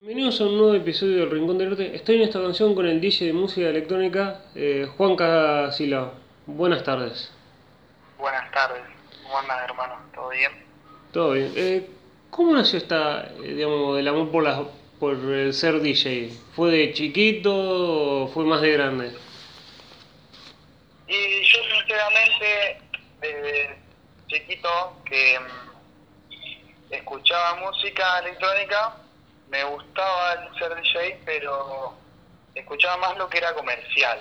Bienvenidos a un nuevo episodio del Rincón del Norte. Estoy en esta canción con el DJ de música electrónica, eh, Juan Casila. Buenas tardes. Buenas tardes. ¿Cómo andas, hermano? ¿Todo bien? Todo bien. Eh, ¿Cómo nació esta, eh, digamos, el amor por, la, por el ser DJ? ¿Fue de chiquito o fue más de grande? Y yo sinceramente, desde chiquito, que mm, escuchaba música electrónica, me gustaba el ser DJ, pero escuchaba más lo que era comercial.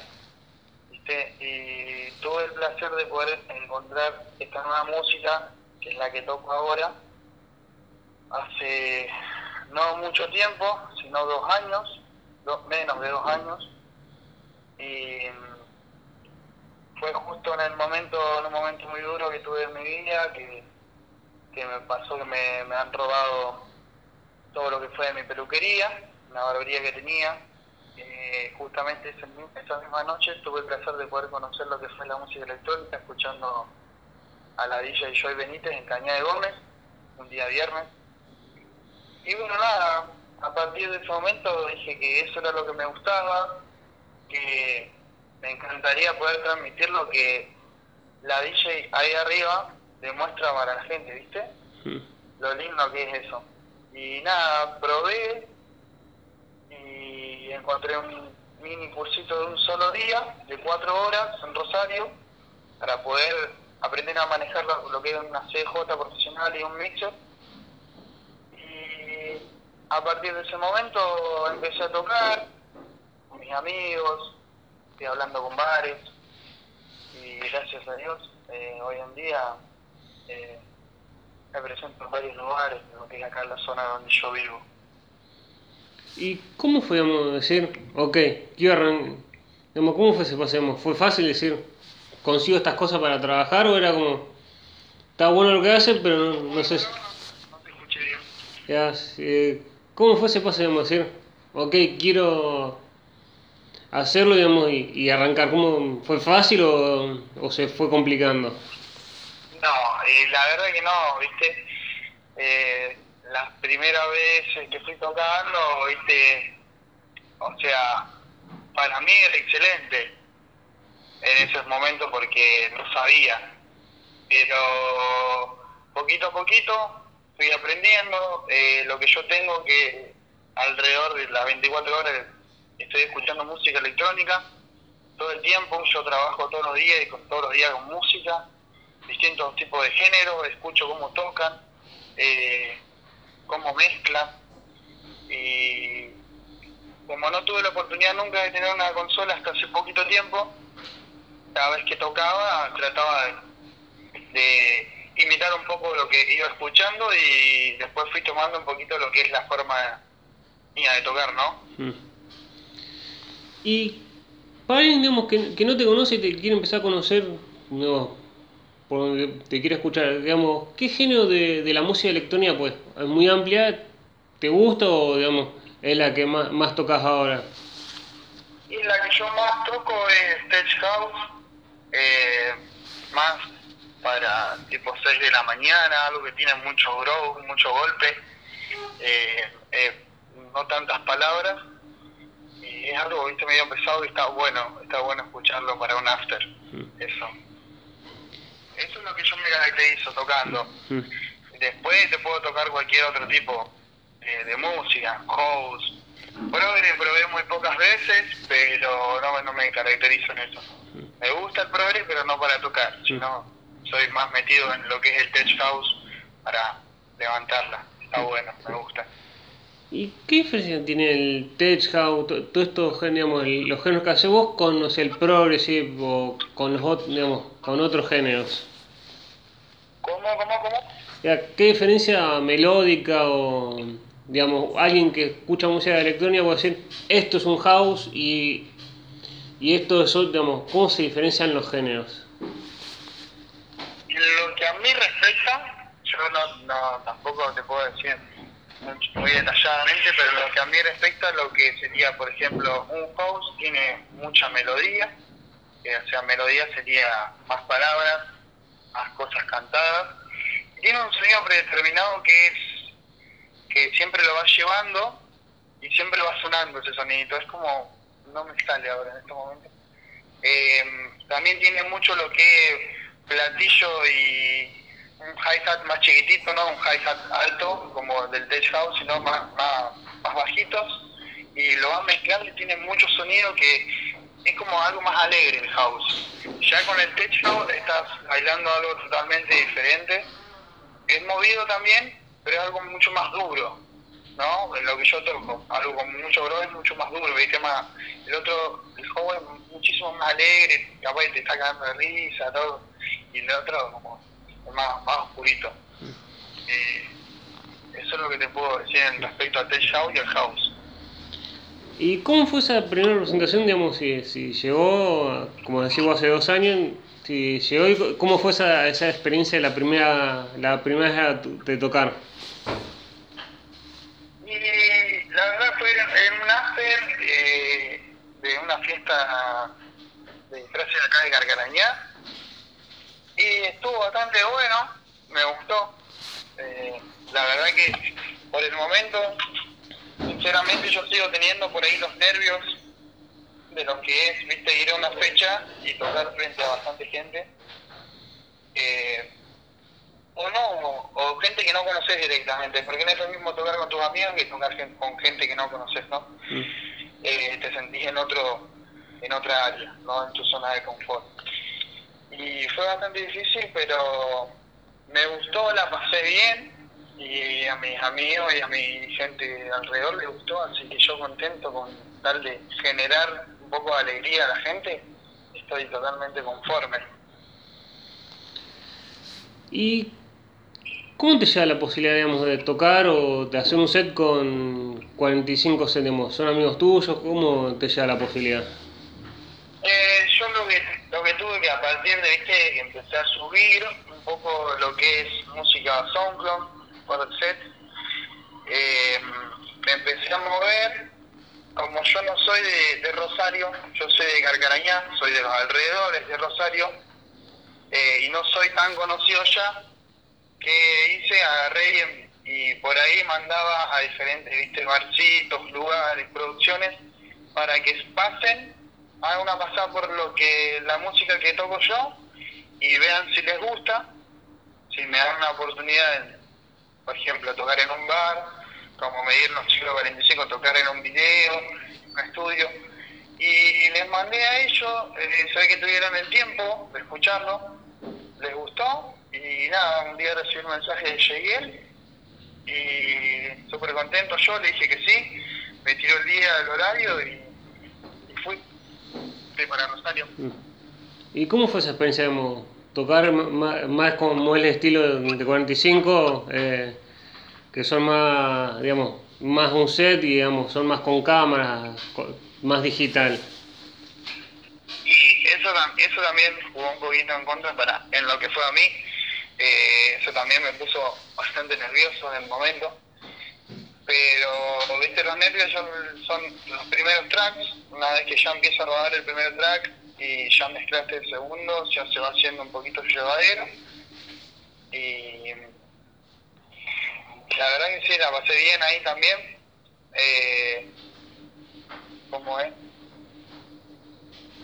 Y tuve el placer de poder encontrar esta nueva música, que es la que toco ahora, hace no mucho tiempo, sino dos años, menos de dos años. Y fue justo en el momento, en un momento muy duro que tuve en mi vida, que, que me pasó que me, me han robado todo lo que fue de mi peluquería, una barbería que tenía. Eh, justamente esa misma noche tuve el placer de poder conocer lo que fue la música electrónica, escuchando a la DJ Joy Benítez en Cañada de Gómez, un día viernes. Y bueno, nada, a partir de ese momento dije que eso era lo que me gustaba, que me encantaría poder transmitir lo que la DJ ahí arriba demuestra para la gente, ¿viste? Hmm. Lo lindo que es eso. Y nada, probé y encontré un mini cursito de un solo día, de cuatro horas en Rosario, para poder aprender a manejar lo, que es una CJ profesional y un mixer. Y a partir de ese momento empecé a tocar con mis amigos, estoy hablando con bares y gracias a Dios eh, hoy en día eh, me presento en varios lugares, lo que es acá en la zona donde yo vivo. ¿Y cómo fue, digamos, decir, ok, quiero arran- digamos, ¿cómo fue ese digamos? ¿Fue fácil decir, consigo estas cosas para trabajar o era como, está bueno lo que hace, pero no, no sé si... No te escuché bien. Ya, eh, ¿Cómo fue ese digamos, decir, ok, quiero hacerlo, digamos, y, y arrancar? ¿Cómo fue fácil o, o se fue complicando? No, y la verdad que no, viste. Eh, las primeras veces que fui tocando, viste, o sea, para mí era excelente en esos momentos porque no sabía. Pero poquito a poquito fui aprendiendo. eh, lo que yo tengo que alrededor de las 24 horas estoy escuchando música electrónica todo el tiempo. Yo trabajo todos los días y con todos los días con música distintos tipos de género, escucho cómo tocan, eh, cómo mezclan. Y como no tuve la oportunidad nunca de tener una consola hasta hace poquito tiempo, cada vez que tocaba trataba de, imitar un poco lo que iba escuchando y después fui tomando un poquito lo que es la forma mía de tocar, ¿no? Mm. Y para alguien, digamos, que, que no te conoce y te quiere empezar a conocer, no, por donde te quiere escuchar, digamos, ¿qué género de, de la música electrónica, pues, es muy amplia, te gusta o, digamos, es la que más, más tocas ahora? Y la que yo más toco es Stage House, eh, más para tipo 6 de la mañana, algo que tiene mucho groove, mucho golpe, eh, eh, no tantas palabras, y es algo viste medio pesado y está bueno, está bueno escucharlo para un after, eso. Eso es lo que yo me caracterizo tocando. Mm. Después te puedo tocar cualquier otro tipo eh, de música, house. Progre probé muy pocas veces, pero no, no me caracterizo en eso. Me gusta el progre, pero no para tocar, sino soy más metido en lo que es el tech house para levantarla. Está bueno, me gusta. ¿Y qué diferencia tiene el tech house, to- todo esto, gen- digamos, el- los géneros que haces vos con no sé, el progressive o con los ot- digamos, con otros géneros? ¿Cómo, cómo, cómo? ¿Qué diferencia melódica o, digamos, alguien que escucha música electrónica puede decir, esto es un house y, y esto es, otro", digamos, ¿cómo se diferencian los géneros? En lo que a mí respecta, yo no, no tampoco te puedo decir muy detalladamente, pero lo que a mí respecta, lo que sería, por ejemplo, un house tiene mucha melodía, o sea, melodía sería más palabras, más cosas cantadas, y tiene un sonido predeterminado que es que siempre lo vas llevando y siempre va sonando ese sonido, es como, no me sale ahora en este momento. Eh, también tiene mucho lo que es platillo y un hi-hat más chiquitito, no un hi-hat alto como del Tech House, sino más, más, más bajitos. Y lo va mezclando y tiene mucho sonido que es como algo más alegre el house. Ya con el Tech House estás bailando algo totalmente diferente. Es movido también, pero es algo mucho más duro, ¿no? En lo que yo toco, algo con mucho groove, mucho más duro, ¿viste? Más, el otro, el house es muchísimo más alegre, capaz te está cagando de risa, todo. Y el otro como más, más oscurito. Eh, eso es lo que te puedo decir en respecto al Tech House y al House. ¿Y cómo fue esa primera presentación, digamos, si, llegó, como decimos hace dos años, si llegó cómo fue esa, esa experiencia la primera, la primera de tocar? Y la verdad fue en un after eh, de una fiesta de disfraces acá de Carcarañá y estuvo bastante bueno, me gustó. Eh, la verdad que por el momento, sinceramente yo sigo teniendo por ahí los nervios de lo que es, viste, ir a una fecha y tocar frente a bastante gente. Eh, o no, o, gente que no conoces directamente, porque no es lo mismo tocar con tus amigos que tocar con gente que no conoces, ¿no? Mm. Eh, te sentís en otro en otra área, no en tu zona de confort. Y fue bastante difícil, pero me gustó, la pasé bien y a mis amigos y a mi gente alrededor les gustó, así que yo contento con tal de generar un poco de alegría a la gente, estoy totalmente conforme. ¿Y cómo te llega la posibilidad, digamos, de tocar o de hacer un set con 45 céntimos? ¿Son amigos tuyos? ¿Cómo te llega la posibilidad? Eh, yo lo que, lo que tuve que a partir de que empecé a subir un poco lo que es música SoundCloud, por el set, eh, me empecé a mover, como yo no soy de, Rosario, yo soy de Carcarañá, soy de los alrededores de Rosario, eh, y no soy tan conocido ya, que hice, agarré y, por ahí mandaba a diferentes, viste, barcitos, lugares, producciones, para que pasen hagan una pasada por lo que la música que toco yo y vean si les gusta, si me dan una oportunidad, de, por ejemplo, tocar en un bar, como medir los siglos 45, tocar en un video, un estudio. Y les mandé a ellos, eh, ve que tuvieron el tiempo de escucharlo, les gustó y nada, un día recibí un mensaje de Yeguel y súper contento yo, le dije que sí, me tiró el día, el horario y, y fui para Rosario. ¿Y cómo fue esa experiencia, digamos, tocar más, más como el estilo de 45, eh, que son más, digamos, más un set y digamos, son más con cámara, más digital? Y eso, eso también jugó un poquito en contra para, en lo que fue a mí. Eh, eso también me puso bastante nervioso en el momento pero viste los nervios son, son, los primeros tracks, una vez que ya empiezo a rodar el primer track y ya mezclaste el segundo, ya se va haciendo un poquito llevadero. Y la verdad que sí, la pasé bien ahí también, eh, ¿cómo es?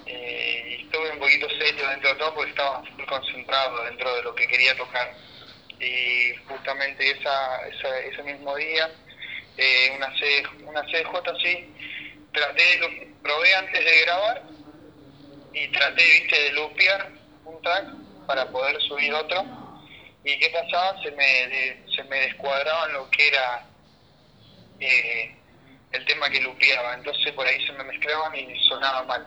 Eh, estuve un poquito serio dentro de todo porque estaba muy concentrado dentro de lo que quería tocar. Y justamente esa, esa ese mismo día eh, una, C, una CJ así, traté, probé antes de grabar y traté, viste, de lupear un track para poder subir otro. ¿Y qué pasaba? Se me, se me descuadraban lo que era eh, el tema que lupeaba, entonces por ahí se me mezclaban y sonaba mal.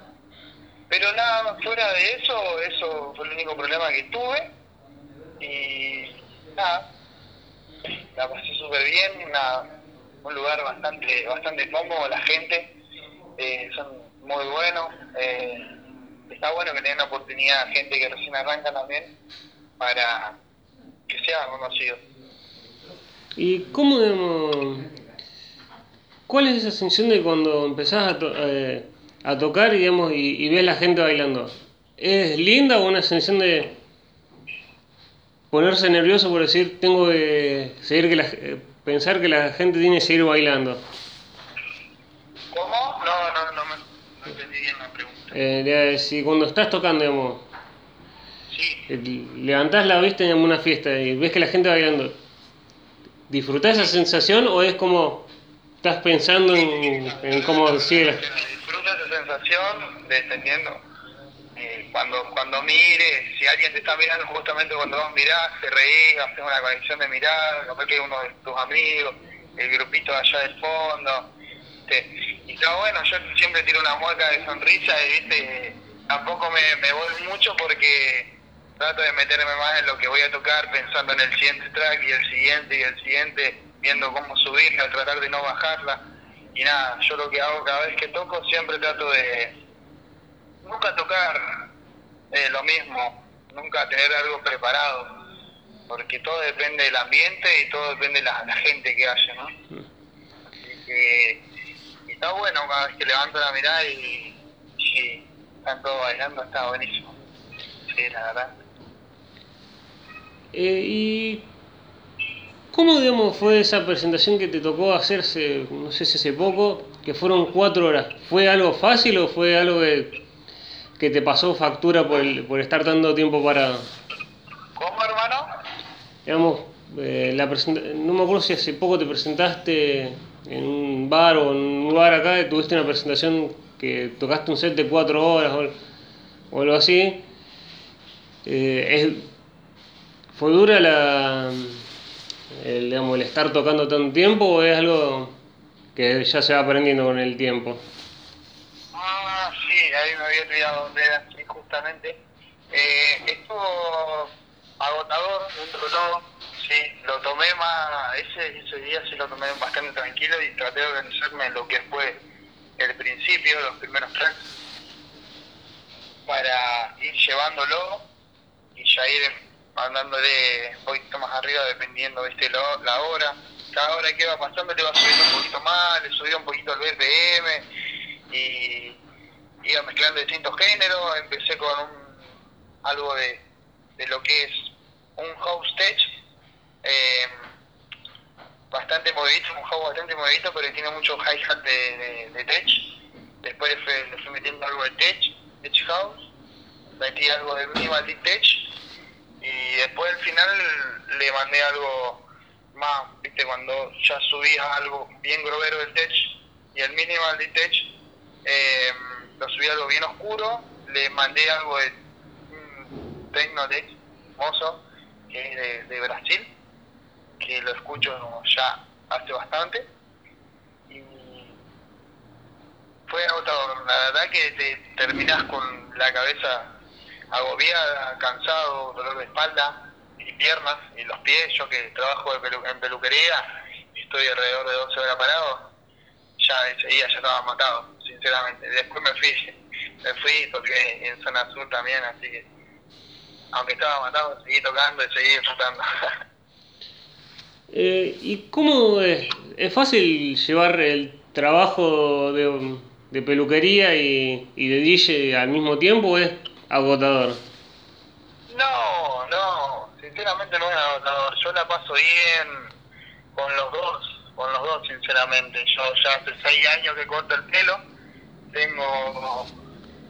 Pero nada, fuera de eso, eso fue el único problema que tuve. Y nada, la pasé súper bien, nada, un lugar bastante bastante cómodo, la gente eh, son muy buenos. Eh, está bueno que tengan la oportunidad gente que recién arranca también para que sea conocido. ¿Y cómo, digamos, cuál es esa sensación de cuando empezás a, to eh, a tocar digamos, y, y ves la gente bailando? ¿Es linda o una sensación de ponerse nervioso por decir tengo que seguir que la pensar que la gente tiene que seguir bailando? misma pregunta. Eh, si cuando estás tocando, digamos, Sí, eh, levantás la vista en una fiesta y ves que la gente va bailando, ¿disfrutás esa sensación o es como estás pensando en, en cómo sigue la... Disfruta esa sensación de, te entiendo. Eh, cuando, cuando mires, si alguien te está mirando justamente cuando vos mirás, te reís, haces una conexión de mirar, capaz que uno de tus amigos, el grupito allá del fondo. ¿Viste? Y está bueno, yo siempre tiro una mueca de sonrisa y viste, tampoco me, me voy mucho porque trato de meterme más en lo que voy a tocar, pensando en el siguiente track y el siguiente y el siguiente, viendo cómo subirla, tratar de no bajarla. Y nada, yo lo que hago cada vez que toco siempre trato de nunca tocar eh, lo mismo, nunca tener algo preparado, porque todo depende del ambiente y todo depende de la, la gente que haya, ¿no? Así que está bueno cada vez que levanto la mirada y, y están todos bailando, está buenísimo. Sí, la verdad. Eh, ¿Y cómo, digamos, fue esa presentación que te tocó hacerse, no sé si hace poco, que fueron cuatro horas? ¿Fue algo fácil o fue algo que, que te pasó factura por, el- por estar tanto tiempo parado? ¿Cómo, hermano? Digamos, eh, la no me acuerdo si hace poco te presentaste en un bar o en un lugar acá, tuviste una presentación que tocaste un set de cuatro horas o, o algo así. Eh, es- ¿Fue dura la, el, digamos, el estar tocando tanto tiempo o es algo que ya se va aprendiendo con el tiempo? Ah, sí, ahí me había olvidado dónde era, justamente. Eh, estuvo agotador dentro de sí, lo tomé más, ese, ese día sí lo tomé bastante tranquilo y traté de organizarme en lo que fue el principio, los primeros tracks, para ir llevándolo y ya ir mandándole un poquito más arriba dependiendo ¿viste? Lo- la hora. Cada hora que va pasando le va subiendo un poquito más, le subía un poquito el BPM y iba mezclando distintos géneros. Empecé con un, algo de, de lo que es un house tech, eh, bastante movidito, un house bastante movidito, pero tiene mucho hi-hat de, de, tech. Después le fui, le fui metiendo algo de tech, tech house, metí algo de minimal tech y después al final le mandé algo más, viste, cuando ya subía algo bien grovero del tech y el minimal tech, eh, lo subí algo bien oscuro, le mandé algo de mm, techno tech, mozo, de, Brasil, que lo escucho ya hace bastante. Y fue agotador, la verdad que te terminás con la cabeza agobiada, cansado, dolor de espalda y piernas y los pies, yo que trabajo en peluquería estoy alrededor de 12 horas parado, ya ese día ya estaba matado, sinceramente. Después me fui, me fui toqué en zona sur también, así que aunque estaba matado, seguí tocando y seguí disfrutando. Eh, ¿Y cómo es? ¿Es fácil llevar el trabajo de, de peluquería y, y de DJ al mismo tiempo o es agotador? No, no, sinceramente no es agotador. Yo la paso bien con los dos, con los dos, sinceramente. Yo ya hace seis años que corto el pelo. Tengo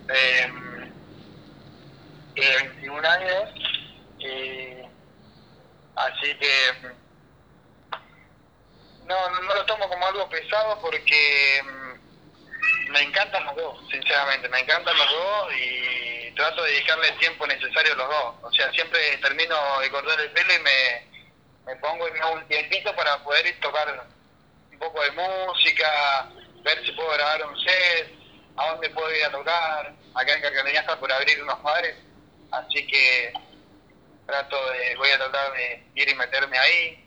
eh, eh, 21 años. Y, así que no, no, no lo tomo como algo pesado porque mm, me encantan los dos, sinceramente, me encantan los dos y trato de dedicarle el tiempo necesario a los dos. O sea, siempre termino de cortar el pelo y me, me pongo y me hago un tiempito para poder ir tocar un poco de música, ver si puedo grabar un set, a dónde puedo ir a tocar. Acá en Carcaleña está por abrir unos bares, así que trato de, voy a tratar de ir y meterme ahí.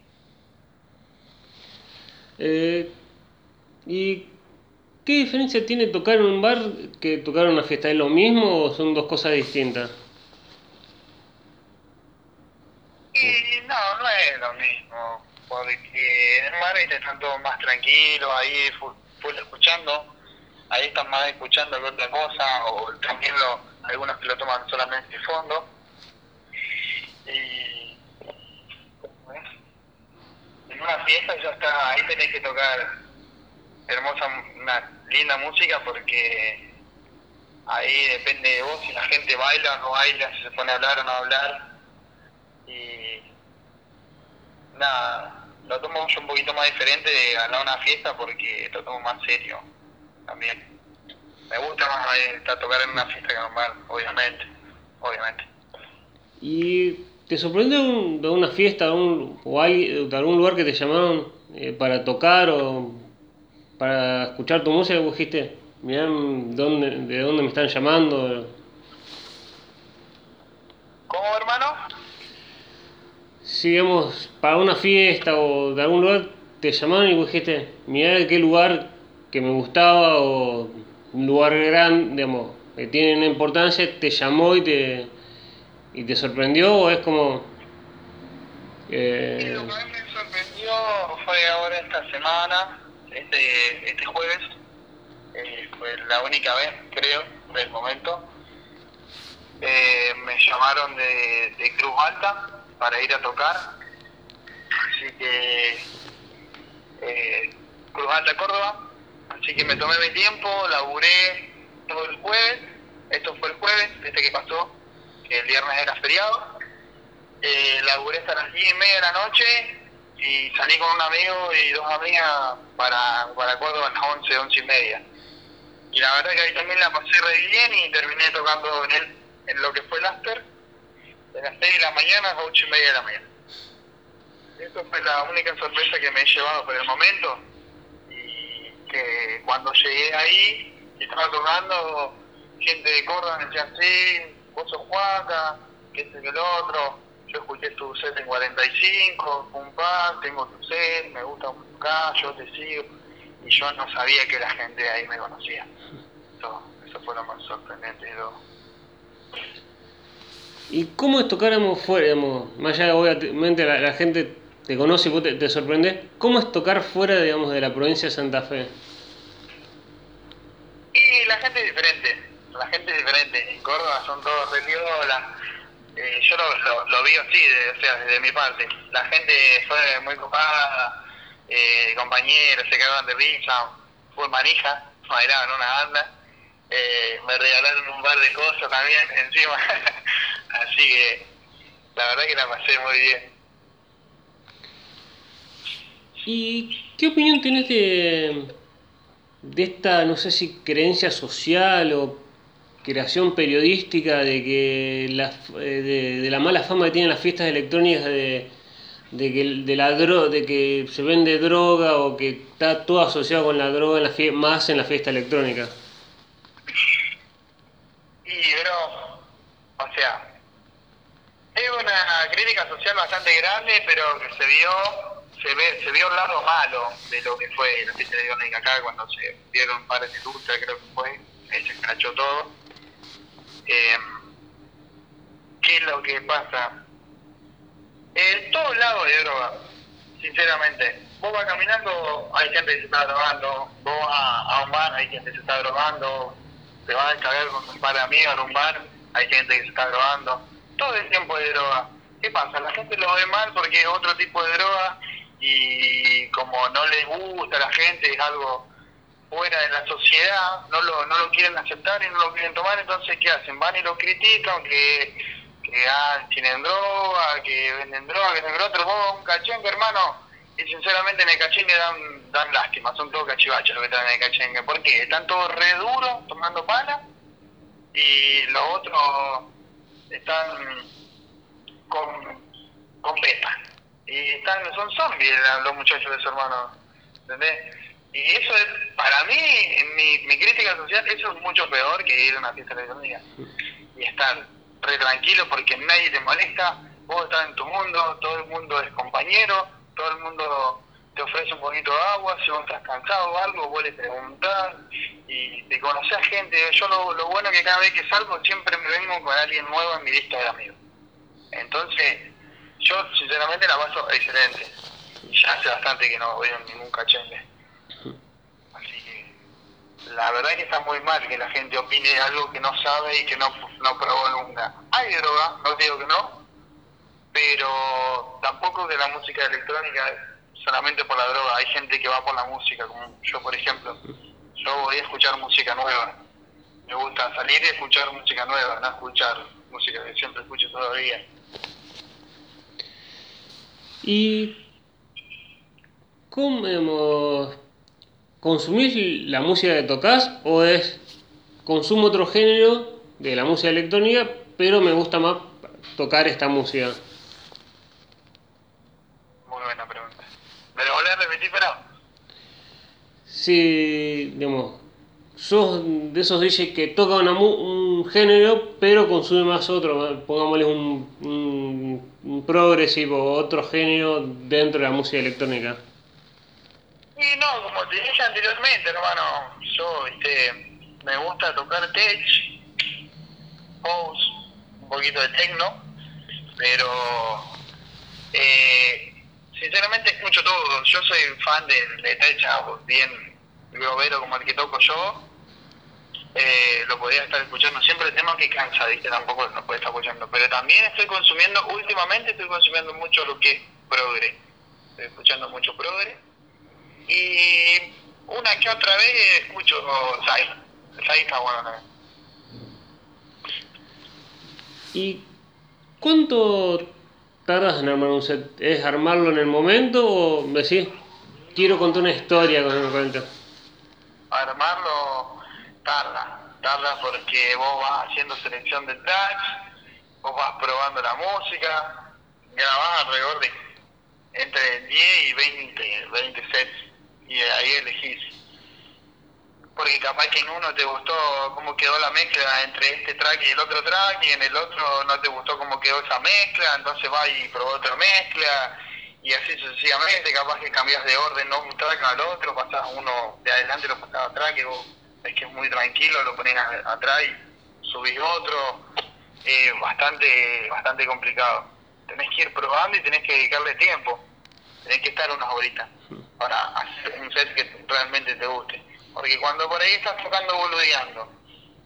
Eh, ¿Y qué diferencia tiene tocar en un bar que tocar en una fiesta? ¿Es lo mismo o son dos cosas distintas? Y no, no es lo mismo, porque en el bar están todos más tranquilos, ahí full, full escuchando, ahí están más escuchando que otra cosa, o también lo, algunos que lo toman solamente de fondo. Y en una fiesta ya está, ahí tenés que tocar hermosa, una linda música porque ahí depende de vos si la gente baila o no baila, si se pone a hablar o no hablar. Y nada, lo tomo yo un poquito más diferente de ganar una fiesta porque lo tomo más serio también. Me gusta más estar tocar en una fiesta que normal, obviamente, obviamente. ¿Y te sorprende de una fiesta de, un, o de algún lugar que te llamaron eh, para tocar o para escuchar tu música? Vos dijiste, mirá dónde, de dónde me están llamando. ¿Cómo, hermano? Si, digamos, para una fiesta o de algún lugar te llamaron y vos dijiste, mirá de qué lugar que me gustaba o un lugar grande, digamos, que tiene una importancia, te llamó y te, y te sorprendió o es como... Eh... lo que me sorprendió fue ahora esta semana, este, este jueves, eh, fue la única vez, creo, del momento. Eh, me llamaron de, de Cruz Alta para ir a tocar, así que eh, Cruz Alta, Córdoba, Así que me tomé mi tiempo, laburé todo el jueves, esto fue el jueves, este que pasó, que el viernes era feriado. Eh, laburé hasta las 10 y media de la noche y salí con un amigo y dos amigas para, para Córdoba a las 11, 11 y media. Y la verdad que ahí también la pasé re bien y terminé tocando en, el, en lo que fue el after, de las 6 de la mañana a las 8 y media de la mañana. Eso fue la única sorpresa que me he llevado por el momento que cuando llegué ahí, estaba tocando, gente de Córdoba decía, sí, vos sos Juaca, que que el otro, yo escuché tu set en 45, pum pam, tengo tu set, me gusta un yo te sigo, y yo no sabía que la gente de ahí me conocía. Eso, eso fue lo más sorprendente de todo. ¿Y cómo es fuera, más allá obviamente la gente te conoce y vos te, te sorprendes. ¿Cómo es tocar fuera, digamos, de la provincia de Santa Fe? Y la gente es diferente, la gente es diferente. En Córdoba son todos re eh, yo lo, lo, vi así, de, o sea, desde mi parte. La gente fue muy copada, eh, compañeros se quedaban de risa, fue manija, bailaban una banda. Eh, me regalaron un par de cosas también encima. Así que la verdad que la pasé muy bien. ¿Y qué opinión tienes de, de esta, no sé si creencia social o creación periodística de que la, eh, de, la mala fama que tienen las fiestas electrónicas de, de que de la de que se vende droga o que está todo asociado con la droga en la más en la fiesta electrónica? Y bro, o sea, es una crítica social bastante grande, pero que se vio se ve se vio el lado malo de lo que fue la fiesta de acá cuando se dieron pares de lucha creo que fue ahí se escrachó todo. Eh, qué es lo que pasa en todos lados de droga sinceramente. Vos vas caminando hay gente que se está drogando. Vos a, un bar hay gente que se está drogando. Te vas a descargar con un par de amigos en un bar hay gente que se está drogando. Todo el tiempo de droga. ¿Qué pasa? La gente lo ve mal porque es otro tipo de droga y como no les gusta a la gente, es algo fuera de la sociedad, no lo, no lo quieren aceptar y no lo quieren tomar, entonces ¿qué hacen? Van y lo critican, que, que ah, tienen droga, que venden droga, que venden otro, vos un cachengue hermano, y sinceramente en el cachengue dan, dan lástima, son todos cachivachos los que están en el cachengue, porque están todos re duros tomando pala y los otros están con, con y están, son zombies los muchachos de su hermano, ¿entendés? Y eso es, para mí, en mi, mi crítica social, eso es mucho peor que ir a una fiesta electrónica y estar re tranquilo porque nadie te molesta, vos estás en tu mundo, todo el mundo es compañero, todo el mundo te ofrece un poquito de agua, si vos estás cansado o algo, vos le preguntás y te conoces gente. Yo lo, lo bueno que cada vez que salgo siempre me vengo con alguien nuevo en mi lista de amigos. Entonces, yo sinceramente la paso excelente. Ya hace bastante que no a ningún cachengue. Así que la verdad es que está muy mal que la gente opine algo que no sabe y que no, no probó nunca. Hay droga, no digo que no, pero tampoco que la música electrónica solamente por la droga. Hay gente que va por la música, como yo por ejemplo. Yo voy a escuchar música nueva. me gusta salir y escuchar música nueva, no escuchar música que siempre escucho todavía. ¿Y cómo consumís la música que tocas o es consumo otro género de la música electrónica, pero me gusta más tocar esta música? Muy buena pregunta. ¿Me lo volvés a repetir, pero? Sí, digamos, sos de esos DJs que toca un género, pero consume más otro, pongámosle un, un, un progresivo, otro género dentro de la música electrónica. Y no, como te dije anteriormente, hermano, yo este, me gusta tocar tech, house, un poquito de techno, pero eh, sinceramente escucho todo. Yo soy fan de, de tech bien globero como el que toco yo, eh, lo podría estar escuchando siempre el tema que cansa, ¿viste? Tampoco lo puede estar escuchando. Pero también estoy consumiendo, últimamente estoy consumiendo mucho lo que es progre. Estoy escuchando mucho progre. Y una que otra vez escucho Sai. Sai está bueno también. ¿Y cuánto tardas en armar un set? ¿Es armarlo en el momento o decís, quiero contar una historia con el momento? Armarlo tarda, tarda porque vos vas haciendo selección de tracks, vos vas probando la música, grabás alrededor de entre 10 y 20, 20 sets y ahí elegís. Porque capaz que en uno te gustó cómo quedó la mezcla entre este track y el otro track y en el otro no te gustó cómo quedó esa mezcla, entonces vas y probás otra mezcla y así sucesivamente, capaz que cambias de orden, no un track al otro, pasás uno de adelante lo pasás atrás, que vos es que es muy tranquilo, lo pones atrás y subís otro, eh, bastante, bastante complicado. Tenés que ir probando y tenés que dedicarle tiempo, tenés que estar unas horitas para hacer un set que realmente te guste. Porque cuando por ahí estás tocando boludeando,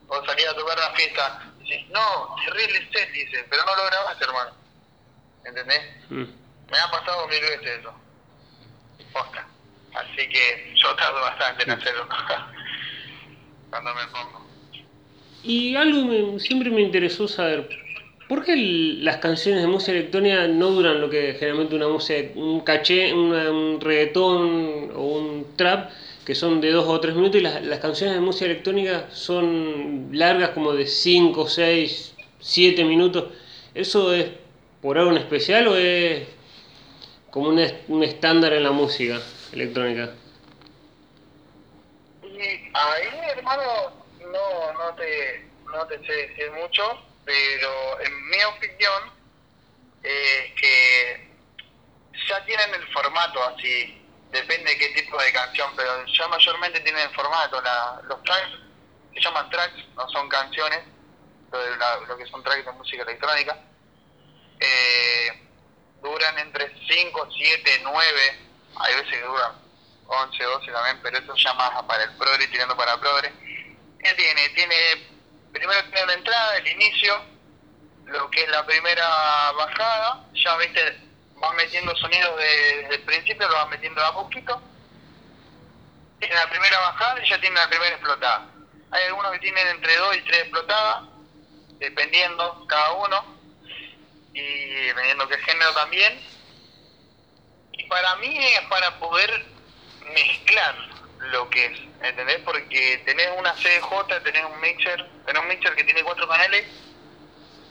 o salís a tocar la fiesta, dices, no, terrible set, dice, pero no lo grabaste, hermano. ¿Entendés? Mm. Me ha pasado mil veces eso. Posta. Así que yo tardo bastante en hacerlo. cuando me pongo. Y algo me- siempre me interesó saber, ¿por qué las canciones de música electrónica no duran lo que generalmente una música, un caché, una- un reggaetón o un trap, que son de dos o tres minutos, y las, canciones de música electrónica son largas como de 5, 6, 7 minutos? ¿Eso es por algo en especial o es como un estándar en la música electrónica? Ahí, hermano, no, no te, no te sé decir mucho, pero en mi opinión es que ya tienen el formato así, depende de qué tipo de canción, pero ya mayormente tienen el formato, la, los tracks se llaman tracks, no son canciones, lo que son tracks de música electrónica, eh, duran entre 5, 7, 9, hay veces que duran 11, 12 también, pero eso ya más para el progre, tirando para progre. ¿Qué tiene? Tiene, primero tiene la entrada, el inicio, lo que es la primera bajada, ya viste, vas metiendo sonidos de- desde el principio, lo vas metiendo a poquito. Tiene la primera bajada y ya tiene la primera explotada. Hay algunos que tienen entre 2 y 3 explotadas, dependiendo cada uno, y dependiendo qué género también. Y para mí es para poder mezclar lo que es, ¿entendés? Porque tenés una CDJ, tenés un mixer, tenés un mixer que tiene cuatro canales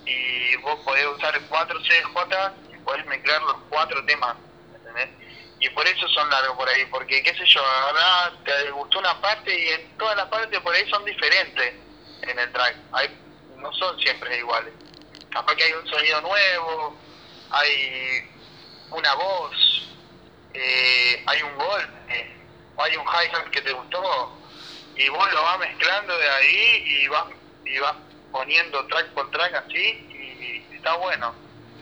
y vos podés usar cuatro CDJ y podés mezclar los cuatro temas, ¿entendés? Y por eso son largos por ahí, porque qué sé yo, ahora te gustó una parte y en todas las partes por ahí son diferentes en el track, hay, no son siempre iguales. Capaz que hay un sonido nuevo, hay una voz, eh, hay un golpe, o hay un hi-hat que te gustó, y vos lo vas mezclando de ahí y vas, y vas poniendo track por track así, y está bueno.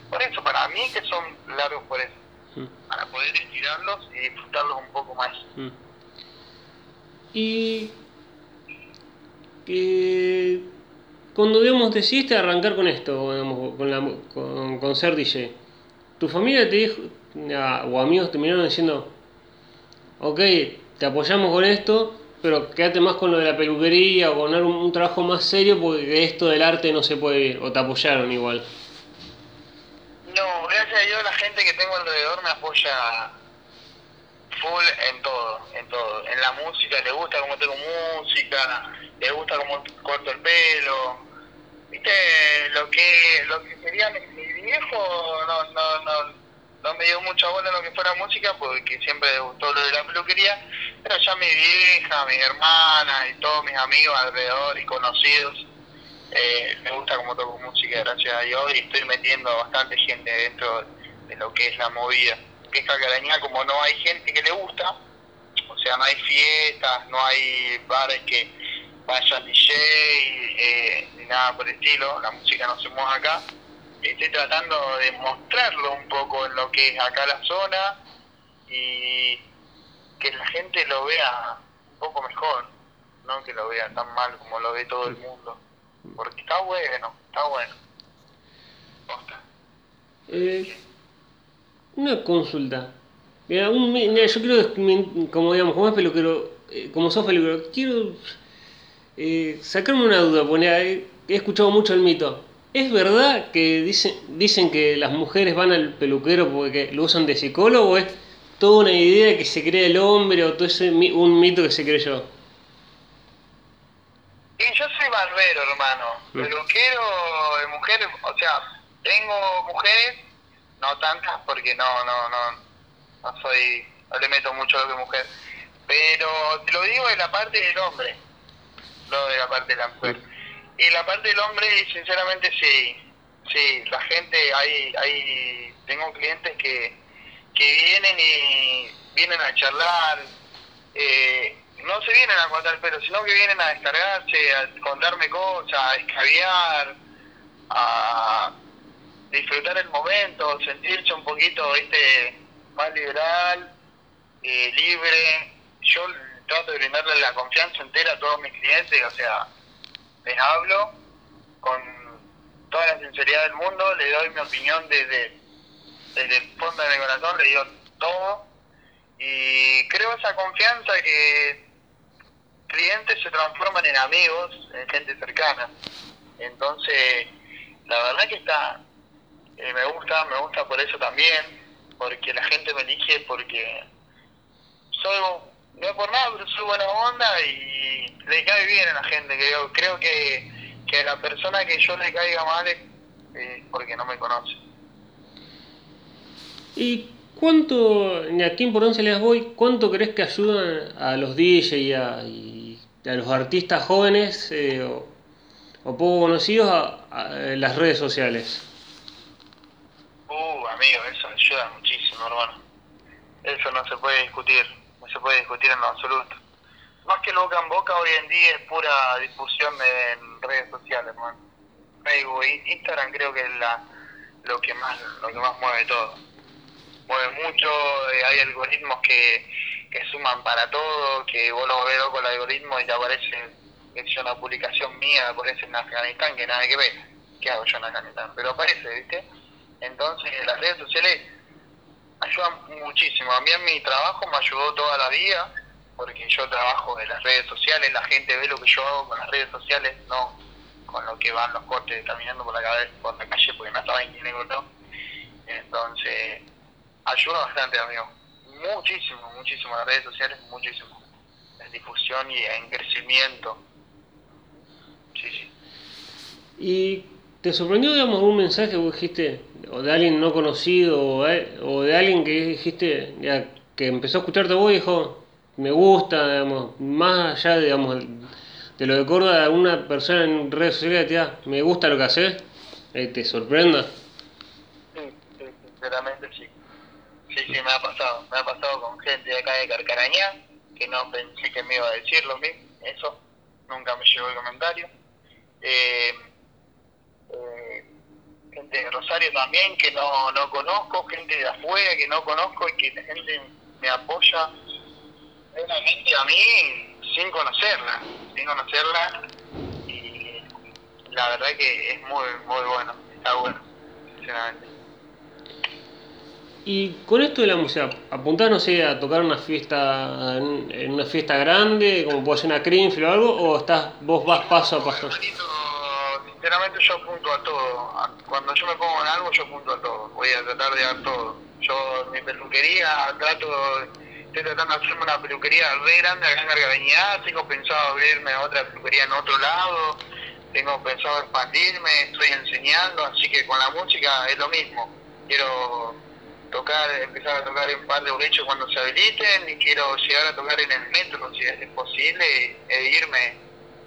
Por eso, para mí que son largos por eso, Mm. para poder estirarlos y disfrutarlos un poco más. Mm. Y que cuando digamos decidiste arrancar con esto, digamos, con, la, con, con ser DJ, tu familia te dijo, o amigos terminaron diciendo, ok, te apoyamos con esto, pero quédate más con lo de la peluquería o con un, trabajo más serio porque esto del arte no se puede ir, o te apoyaron igual. No, gracias a Dios la gente que tengo alrededor me apoya full en todo, en todo. En la música, le gusta cómo tengo música, le gusta cómo corto el pelo. Viste, lo que lo que sería mi, viejo no, no, no, no me dio mucha bola lo que fuera música porque siempre le gustó lo de la peluquería, pero ya mi vieja, mi hermana y todos mis amigos alrededor y conocidos eh, me gusta como toco música, gracias a Dios, y estoy metiendo bastante gente dentro de lo que es la movida. Que es Calcarañá, como no hay gente que le gusta, o sea, no hay fiestas, no hay bares que vayan DJ, nada por el estilo, la música no se mueve acá. Estoy tratando de mostrarlo un poco en lo que es acá la zona y que la gente lo vea un poco mejor, no que lo vea tan mal como lo ve todo el mundo. Porque está bueno, está bueno. Eh, una consulta. Mira, un, mira, yo quiero, como digamos, como es peluquero, eh, como sos peluquero, quiero eh, sacarme una duda, porque he, escuchado mucho el mito. ¿Es verdad que dicen, dicen que las mujeres van al peluquero porque lo usan de psicólogo o es toda una idea que se cree el hombre o todo ese un mito que se creyó? Y yo soy barbero, hermano. Mm. Peluquero de mujeres, o sea, tengo mujeres, no tantas porque no, no, no, no soy, no le meto mucho a lo que mujer. Pero te lo digo de la parte del hombre, no de la parte de la mujer. Y la parte del hombre, sinceramente, sí. Sí, la gente, hay, hay, tengo clientes que, que vienen y vienen a charlar, eh, no se vienen a cortar el pelo, sino que vienen a descargarse, a contarme cosas, a escabiar, a disfrutar el momento, sentirse un poquito este más liberal, eh, libre. Yo trato de brindarle la confianza entera a todos mis clientes, o sea, les hablo con toda la sinceridad del mundo, le doy mi opinión desde, desde el fondo de mi corazón, le digo todo y creo esa confianza que clientes se transforman en amigos, en gente cercana. Entonces, la verdad que está, eh, me gusta, me gusta por eso también, porque la gente me elige porque soy, no es por nada, pero soy buena onda y le cae bien a la gente. Creo, creo que, que a la persona que yo le caiga mal es eh, porque no me conoce. ¿Y cuánto, ni a qué importancia le das hoy, cuánto crees que ayudan a los DJ y a, y a los artistas jóvenes eh, o, o poco conocidos a, a las redes sociales? Uh, amigo, eso ayuda muchísimo, hermano. Eso no se puede discutir, se puede discutir en lo absoluto. Más que el boca en boca, hoy en día es pura difusión de- en redes sociales, hermano. Facebook, e Instagram creo que es la, lo que más lo que más mueve todo. Mueve mucho, eh, hay algoritmos que, que suman para todo, que vos lo ves con el algoritmo y te aparece, es una publicación mía, aparece en Afganistán, que nada que ver. ¿Qué hago yo en Afganistán? Pero aparece, ¿viste? Entonces las redes sociales ayudan muchísimo. A mí en mi trabajo me ayudó toda la vida, porque yo trabajo en las redes sociales, la gente ve lo que yo hago con las redes sociales, no con lo que van los cortes caminando por la, calle, por la calle, porque no saben quién es no. Entonces, ayuda bastante, amigo. Muchísimo, muchísimo. Las redes sociales, muchísimo. En difusión y en crecimiento. Sí, sí. ¿Y te sorprendió, digamos, un mensaje que dijiste, o de alguien no conocido, o o de alguien que dijiste, ya, que empezó a escucharte vos y dijo, me gusta, digamos, más allá, digamos, de lo de Córdoba, una persona en redes sociales me gusta lo que haces, eh, te sorprenda? Sí, sí, sinceramente sí. Sí, sí, me ha pasado. Me ha pasado con gente de acá de Carcarañá, que no pensé que me iba a decir lo. Eso, nunca me llegó el comentario. Eh, eh, gente de Rosario también, que no, no conozco, gente de afuera que no conozco y que la gente me apoya plenamente a mí sin conocerla, sin conocerla. Y la verdad que es muy, muy bueno, está bueno, sinceramente. Y con esto de la música, ¿apuntás, no sé, a tocar una fiesta, en, una fiesta grande, como puede ser una Creamfield o algo, o estás, vos vas paso a paso? Sinceramente yo apunto a todo. Cuando yo me pongo en algo, yo apunto a todo. Voy a tratar de dar todo. Yo, mi peluquería, trato, estoy tratando de hacerme una peluquería re grande acá en Gargañá. Tengo pensado abrirme otra peluquería en otro lado. Tengo pensado expandirme, estoy enseñando, así que con la música es lo mismo. Quiero tocar, empezar a tocar en par de boliches cuando se habiliten y quiero llegar a tocar en el metro si es posible e irme,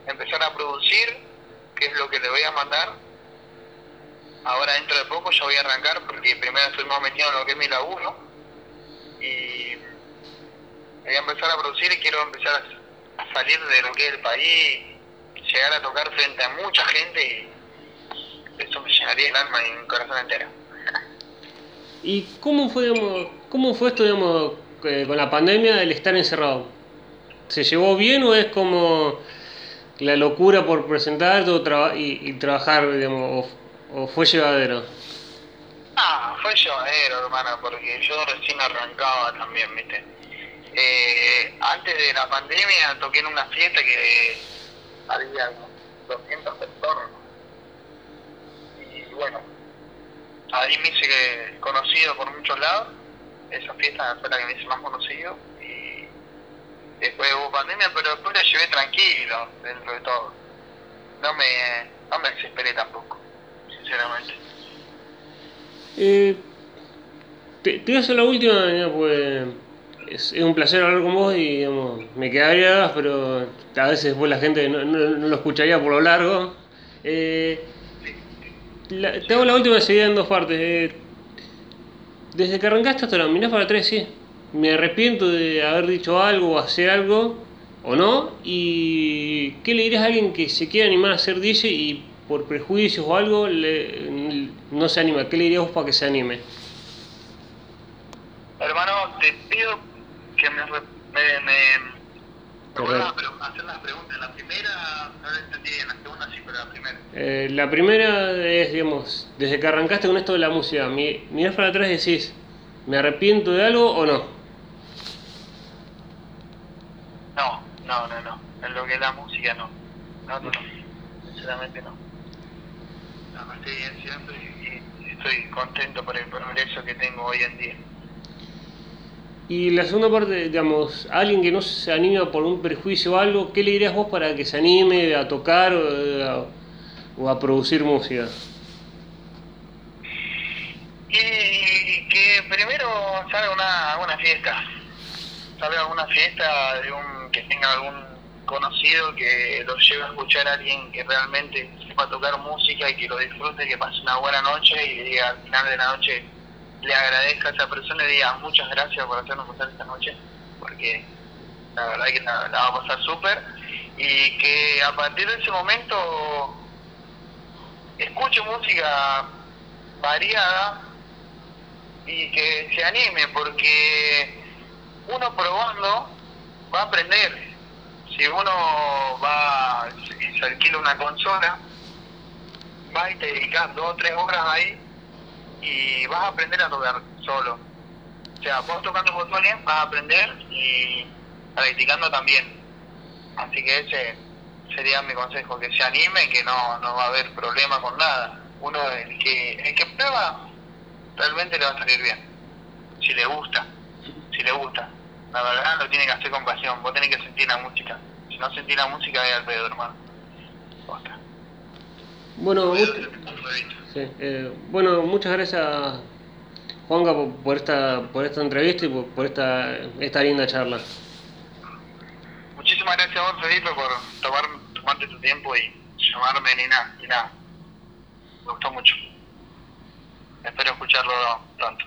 empezar a producir, que es lo que le voy a mandar. Ahora dentro de poco ya voy a arrancar porque primero estoy más metido en lo que es mi laburo y voy a empezar a producir y quiero empezar a, salir de lo que es el país, llegar a tocar frente a mucha gente y eso me llenaría el alma y mi corazón entero. ¿Y cómo fue, digamos, cómo fue esto, digamos, eh, con la pandemia, el estar encerrado? ¿Se llevó bien o es como la locura por presentarte o traba- y, trabajar, digamos, o, fue llevadero? Ah, fue llevadero, hermano, porque yo recién arrancaba también, ¿viste? Eh, antes de la pandemia toqué en una fiesta que había 200 personas. Y bueno, ahí me hice conocido por muchos lados. Esa fiesta fue la que me hice más conocido. Después hubo pandemia, pero después la llevé tranquilo dentro de todo. No me, no me desesperé tampoco, sinceramente. Eh, te, te voy a hacer la última, pues es, un placer hablar con vos y digamos, me quedaría, pero a veces después la gente no, no- lo escucharía por lo largo. Eh, la- te hago la última seguida en dos partes. Eh, desde que arrancaste hasta ahora, mirás para atrás, sí. Me arrepiento de haber dicho algo o hacer algo, o no. ¿Y qué le dirías a alguien que se quiere animar a ser DJ y por prejuicios o algo le- no se anima? ¿Qué le dirías vos para que se anime? Hermano, te pido que me, me, me, hacer las preguntas. La primera no la entendí bien, la segunda sí, pero la primera. Eh, la primera es, digamos, desde que arrancaste con esto de la música, mi- mirás para atrás y decís, ¿me arrepiento de algo o no? No, no, no. En lo que es la música, no. No, no, no. Sinceramente, no. No, estoy bien siempre y, y estoy contento por el progreso que tengo hoy en día. Y la segunda parte, digamos, alguien que no se anima por un prejuicio o algo, ¿qué le dirías vos para que se anime a tocar o a, o a producir música? Y que primero salga una, alguna fiesta, salga alguna fiesta de un que tenga algún conocido que lo lleve a escuchar a alguien que realmente sepa tocar música y que lo disfrute, que pase una buena noche y al final de la noche le agradezca a esa persona y diga muchas gracias por hacernos pasar esta noche, porque la verdad que la, la va a pasar súper. Y que a partir de ese momento escuche música variada y que se anime porque uno probando va a aprender. Si uno va y se alquila una consola, vas y te dedicas dos o tres horas ahí y vas a aprender a tocar solo. O sea, vos tocando botones vas a aprender y practicando también. Así que ese sería mi consejo, que se anime, que no, no va a haber problema con nada. Uno, el que, el que prueba, realmente le va a salir bien. Si le gusta, si le gusta. La verdad lo tiene que hacer con pasión, vos tenés que sentir la música. Si no sentís la música, es al pedo, hermano. Posta. Bueno, vista. sí, eh, bueno muchas gracias Juanca por, por esta, por esta entrevista y por, por esta, esta linda charla. Muchísimas gracias a vos, Felipe, por tomar, tomarte tu tiempo y llamarme ni nada, ni nada. Me gustó mucho. Espero escucharlo pronto.